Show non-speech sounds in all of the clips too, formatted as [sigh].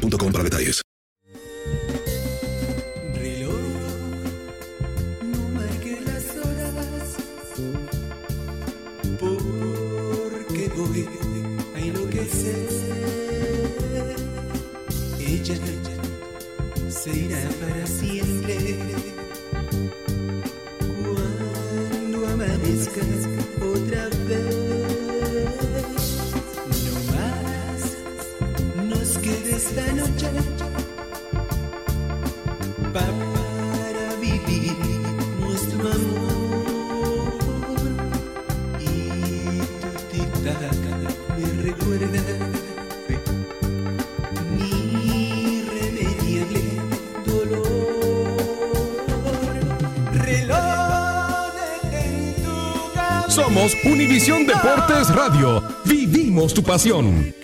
boostmobile.com para detalles. Reloj, no marque las horas, porque voy a enloquecer. Ella se irá para siempre. Esta noche para vivir nuestro amor. Y tu tic-tac me recuerda mi irremediable dolor. Reloj en tu. Somos Univisión Deportes Radio. Vivimos tu pasión.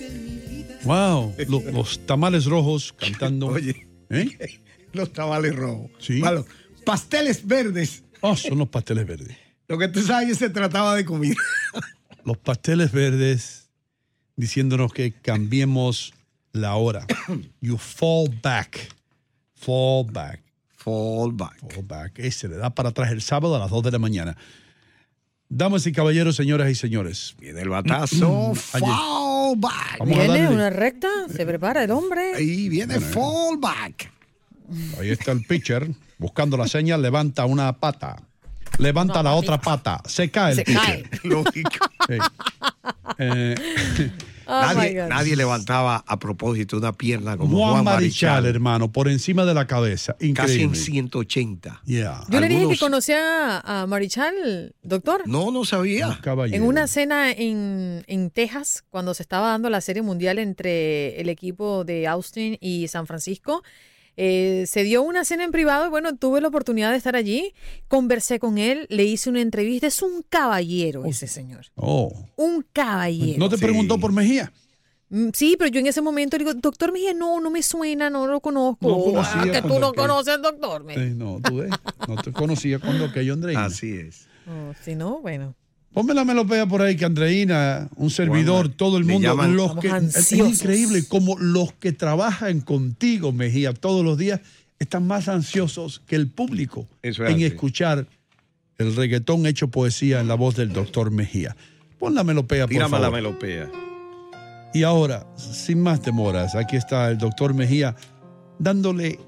Wow, lo- los tamales rojos cantando. Oye. ¿Eh? [laughs] Los tamales rojos. Sí. Malo. Pasteles verdes. Oh, son los pasteles verdes. Lo que tú sabes se trataba de comida. [laughs] Los pasteles verdes diciéndonos que cambiemos la hora. [coughs] You fall back. Fall back. Fall back. Fall back. Eh, se le da para atrás el sábado a las 2 de la mañana. Damas y caballeros, señoras y señores. Viene el batazo. Ayer. fall back. Vamos a Viene una recta, se prepara el hombre. Ahí viene fall back. Ahí está el pitcher buscando la señal, levanta una pata. Levanta la otra pata. Se cae el Se pitcher. cae. [laughs] Lógico. Sí. Eh, [laughs] Oh nadie, nadie levantaba a propósito una pierna como Juan, Juan, Marichal, Marichal. hermano, por encima de la cabeza. Casi en 180. Yeah. Yo le dije que conocía a Marichal, doctor. No, no sabía. Caballero. En una cena en, en Texas, cuando se estaba dando la serie mundial entre el equipo de Austin y San Francisco, eh, se dio una cena en privado y bueno, tuve la oportunidad de estar allí, conversé con él, le hice una entrevista, es un caballero ese señor, Oh. un caballero. ¿No te preguntó por Mejía? Mm, Sí, pero yo en ese momento digo, doctor Mejía, no, no me suena, no lo conozco. No conocía Ah, que tú no conoces al doctor Mejía. Eh, no, tú ves. No te conocía cuando aquello Andreina. Así es. Oh, si no, bueno. Ponme la melopea por ahí que Andreina, un servidor, todo el mundo, llaman- los que es increíble como los que trabajan contigo, Mejía, todos los días están más ansiosos que el público es en así. escuchar el reggaetón hecho poesía en la voz del doctor Mejía. Pon la melopea, por favor. la melopea. Y ahora, sin más demoras, aquí está el doctor Mejía dándole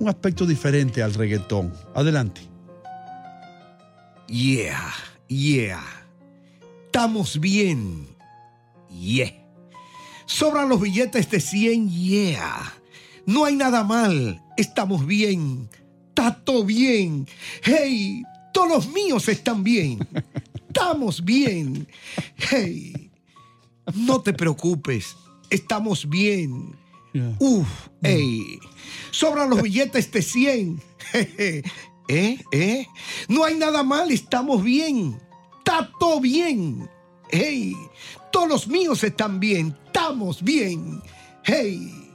un aspecto diferente al reggaetón. Adelante. Yeah, yeah. Estamos bien. Yeah. Sobran los billetes de 100, yeah. No hay nada mal. Estamos bien. Todo bien. Hey, todos los míos están bien. [laughs] Estamos bien. Hey, no te preocupes. Estamos bien. Yeah. Uf, ey. Sobran los billetes de 100. [laughs] ¿Eh? ¿Eh? No hay nada mal, estamos bien. Está todo bien. Hey, todos los míos están bien. Estamos bien. Hey,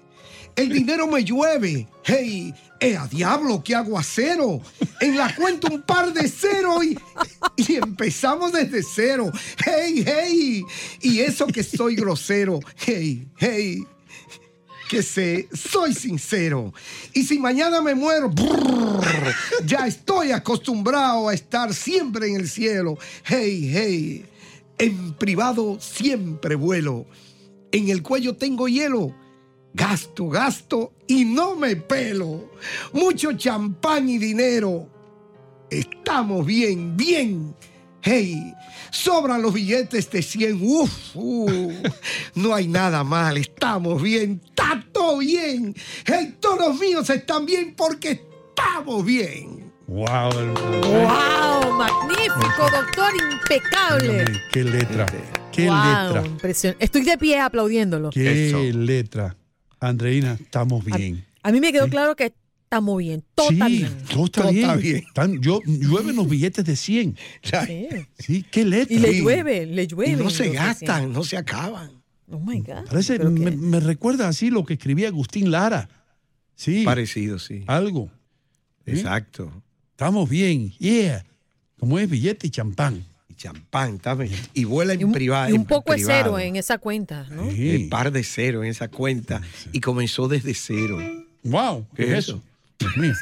el dinero me llueve. Hey, eh, a diablo, qué aguacero. En la cuenta un par de cero y, y empezamos desde cero. Hey, hey. Y eso que soy grosero. Hey, hey que sé, soy sincero. Y si mañana me muero, brrr, ya estoy acostumbrado a estar siempre en el cielo. Hey, hey, en privado siempre vuelo. En el cuello tengo hielo. Gasto, gasto y no me pelo. Mucho champán y dinero. Estamos bien, bien. Hey, sobran los billetes de 100. Uf, uh, no hay nada mal. Estamos bien. Está todo bien. Hey, todos los míos están bien porque estamos bien. Wow. ¡Wow! Magnífico, doctor, impecable. Dígame, Qué letra. Qué Wow, letra. impresionante. Estoy de pie aplaudiéndolo. Qué Eso. letra. Andreina, estamos bien. A mí me quedó claro que estamos bien, todo está sí, bien. todo está Todo bien. está bien. Están- yo, llueven los billetes de 100. [laughs] Sí. Sí, qué letra. Y le Sí. llueve, le llueve. Y no se gastan, no se acaban. Oh my God. Parece, me, que- me recuerda así lo que escribía Agustín Lara. Sí, Parecido, sí. algo. ¿Sí? Exacto. Estamos bien, yeah. Como es billete y champán. Y champán, está bien. Y vuela en privado. y un poco de cero en esa cuenta, ¿no? Sí. El par de cero en esa cuenta. Y comenzó desde cero. Wow, ¿qué, ¿Qué es es eso? Dios mío.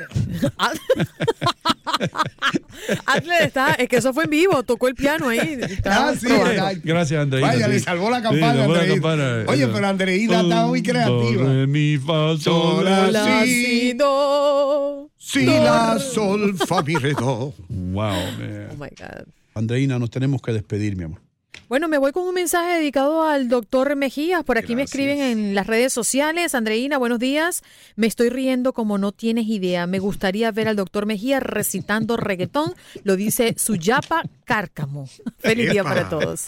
Adler está, es que eso fue en vivo, tocó el piano ahí. Ah. Gracias, Andreina. Vaya, sí. le salvó la Sí, campana, salvó la Andreina. campana. Oye, Eso. pero Andreina está muy creativa. re, mi, fa, sol, Sol, la, si, do. Si, la, sol, fa, mi, re, do. Wow, Oh man. my God. Andreina, nos tenemos que despedir, mi amor. Bueno, me voy con un mensaje dedicado al doctor Mejías. Por aquí me escriben en las redes sociales. Andreina, buenos días. Me estoy riendo como no tienes idea. Me gustaría ver al doctor Mejía recitando [laughs] reggaetón. Lo dice Suyapa Cárcamo. [laughs] Feliz día para todos.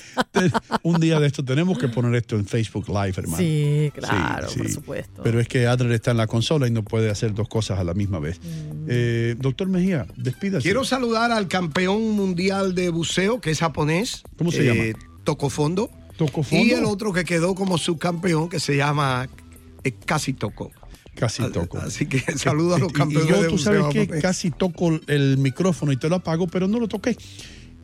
Un día de esto tenemos que poner esto en Facebook Live, hermano. Sí, claro, Sí, por supuesto. Pero es que Adler está en la consola y no puede hacer dos cosas a la misma vez. Mm. Eh, doctor Mejía, despídase. Quiero saludar al campeón mundial de buceo, que es japonés. ¿Cómo se llama? Toco Fondo. Y el otro que quedó como subcampeón, que se llama eh, Casi Toco. Casi toco. Así que [laughs] saludo a los campeones Y yo, de tú sabes que casi toco el micrófono y te lo apago, pero no lo toqué.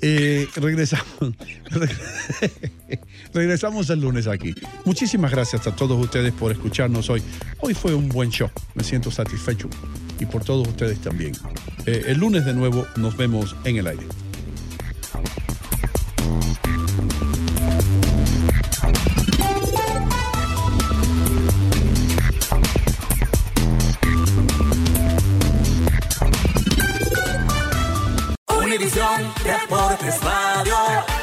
Eh, regresamos. [laughs] regresamos el lunes aquí. Muchísimas gracias a todos ustedes por escucharnos hoy. Hoy fue un buen show. Me siento satisfecho. Y por todos ustedes también. Eh, el lunes de nuevo nos vemos en el aire. Deportes Radio.